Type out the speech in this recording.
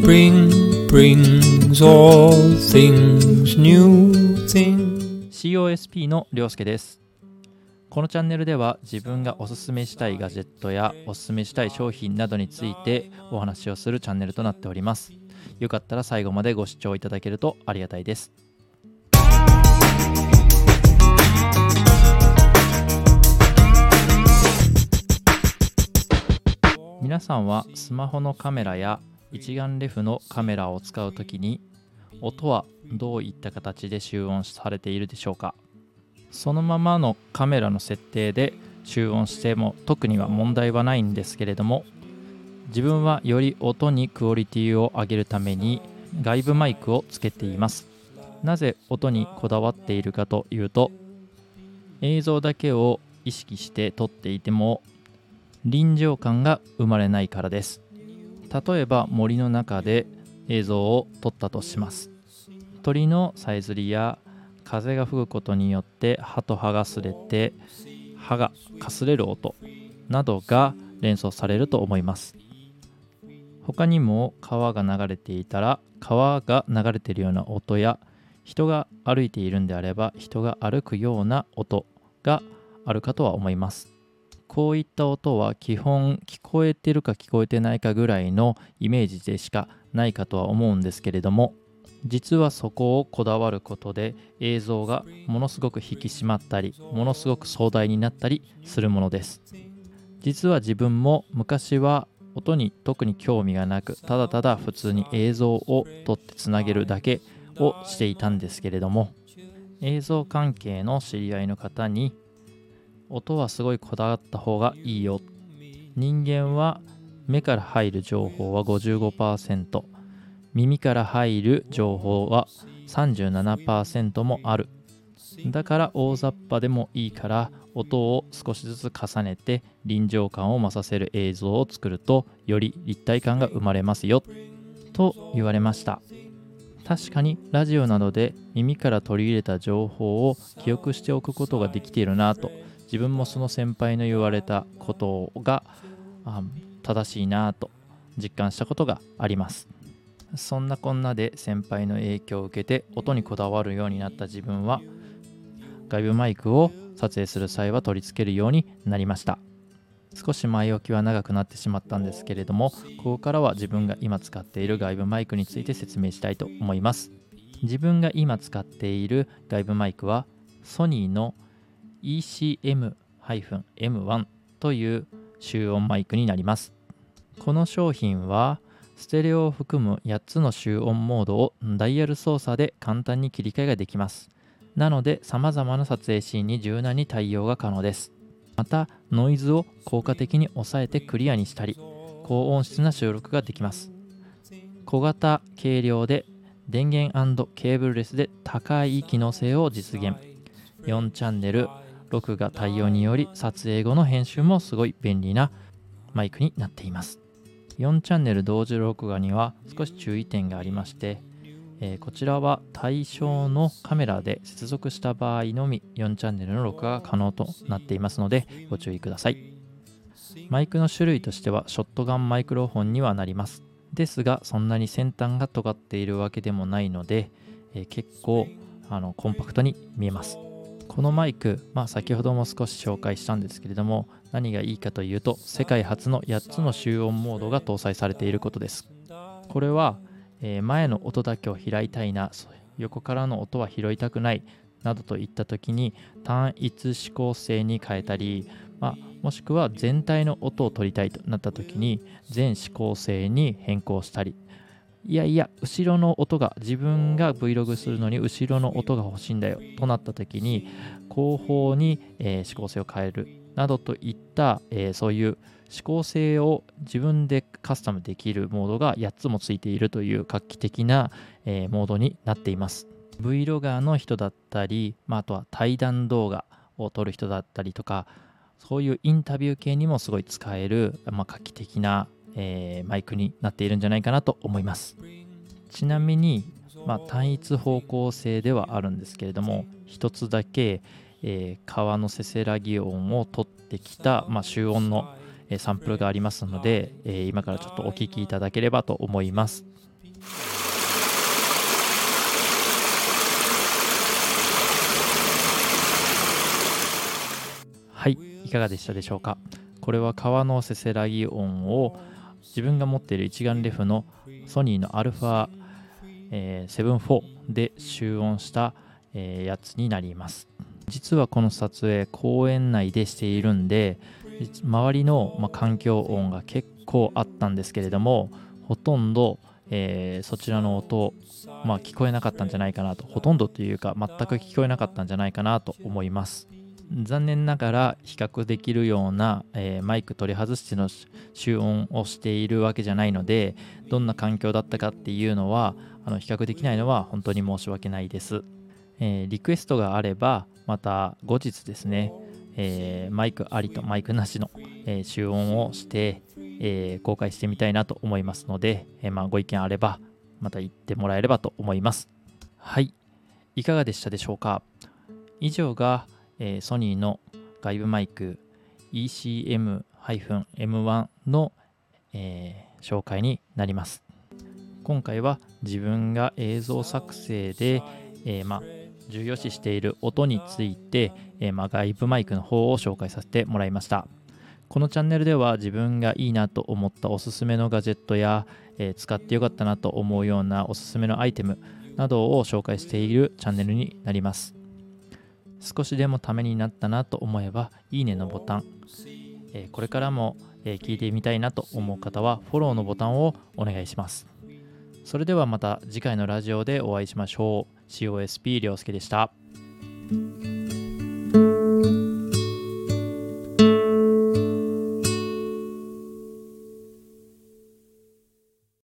Spring brings all things new things. COSP のりょうすけです。このチャンネルでは自分がおすすめしたいガジェットやおすすめしたい商品などについてお話をするチャンネルとなっております。よかったら最後までご視聴いただけるとありがたいです。皆さんはスマホのカメラや一眼レフのカメラを使うときに音はどういった形で集音されているでしょうか？そのままのカメラの設定で集音しても特には問題はないんですけれども自分はより音にクオリティを上げるために外部マイクをつけています。なぜ音にこだわっているかというと映像だけを意識して撮っていても臨場感が生まれないからです。例えば森の中で映像を撮ったとします。鳥のさえずりや風が吹くことによって葉と葉がすれて葉がかすれる音などが連想されると思います。他にも川が流れていたら川が流れているような音や人が歩いているんであれば人が歩くような音があるかとは思います。こういった音は基本聞こえてるか聞こえてないかぐらいのイメージでしかないかとは思うんですけれども実はそこをこだわることで映像がものすごく引き締まったりものすごく壮大になったりするものです。実は自分も昔は音に特に興味がなくただただ普通に映像を撮ってつなげるだけをしていたんですけれども映像関係の知り合いの方に音はすごいこだわった方がいいよ。人間は目から入る情報は55%耳から入る情報は37%もある。だから大雑把でもいいから音を少しずつ重ねて臨場感を増させる映像を作るとより立体感が生まれますよ。と言われました。確かにラジオなどで耳から取り入れた情報を記憶しておくことができているなと。自分もその先輩の言われたことが正しいなと実感したことがあります。そんなこんなで先輩の影響を受けて音にこだわるようになった自分は外部マイクを撮影する際は取り付けるようになりました。少し前置きは長くなってしまったんですけれどもここからは自分が今使っている外部マイクについて説明したいと思います。自分が今使っている外部マイクはソニーの ECM-M1 という集音マイクになります。この商品はステレオを含む8つの集音モードをダイヤル操作で簡単に切り替えができます。なので様々な撮影シーンに柔軟に対応が可能です。またノイズを効果的に抑えてクリアにしたり高音質な収録ができます。小型軽量で電源ケーブルレスで高い機能性を実現。4チャンネル録画対応により撮影後の編集もすごい便利なマイクになっています。4チャンネル同時録画には少し注意点がありましてえー、こちらは対象のカメラで接続した場合のみ4チャンネルの録画が可能となっていますのでご注意ください。マイクの種類としてはショットガンマイクロフォンにはなります。ですがそんなに先端が尖っているわけでもないので、えー、結構あのコンパクトに見えます。このマイク、まあ、先ほども少し紹介したんですけれども何がいいかというと世界初の8つの集音モードが搭載されていることです。これはえー、前の音だけを開いたいな横からの音は拾いたくないなどといった時に単一指向性に変えたり、まあ、もしくは全体の音を取りたいとなった時に全指向性に変更したりいやいや後ろの音が自分が Vlog するのに後ろの音が欲しいんだよとなった時に後方に、えー、指向性を変えるなどといった、えー、そういう指向性を自分でカスタムできるモードが8つもついているという画期的な、えー、モードになっています。Vlogger の人だったり、まあ、あとは対談動画を撮る人だったりとかそういうインタビュー系にもすごい使える、まあ、画期的な、えー、マイクになっているんじゃないかなと思います。ちなみに、まあ、単一方向性ではあるんですけれども一つだけ、えー、川のせせらぎ音を取ってきた、まあ、集音のサンプルがありますので、えー、今からちょっとお聞きいただければと思います。はいいかがでしたでしょうか？これは川のせせらぎ音を自分が持っている一眼レフのソニーの α、えー、7-4で集音した、えーやつになります。実はこの撮影公園内でしているんで周りの、まあ環境音が結構あったんですけれどもほとんど、えーそちらの音、まあ、聞こえなかったんじゃないかなと。ほとんどというか全く聞こえなかったんじゃないかなと思います。残念ながら比較できるような、えーマイク取り外しての集音をしているわけじゃないのでどんな環境だったかっていうのはあの比較できないのは本当に申し訳ないです、えーリクエストがあればまた後日ですね、えーマイクありとマイクなしの、え集音をして、え公開してみたいなと思いますので、えまあ、ご意見あればまた言ってもらえればと思います。はい。いかがでしたでしょうか？以上が、えーソニーの外部マイク ECM-M1 の、えー紹介になります。今回は自分が映像作成で、えーま、重要視している音について、えま、外部マイクの方を紹介させてもらいました。このチャンネルでは自分がいいなと思ったおすすめのガジェットや、え使ってよかったなと思うようなおすすめのアイテムなどを紹介しているチャンネルになります。少しでもためになったなと思えばいいねのボタン、これからも、聞いてみたいなと思う方はフォローのボタンをお願いします。それではまた次回のラジオでお会いしましょう。COSP りょうすけでした。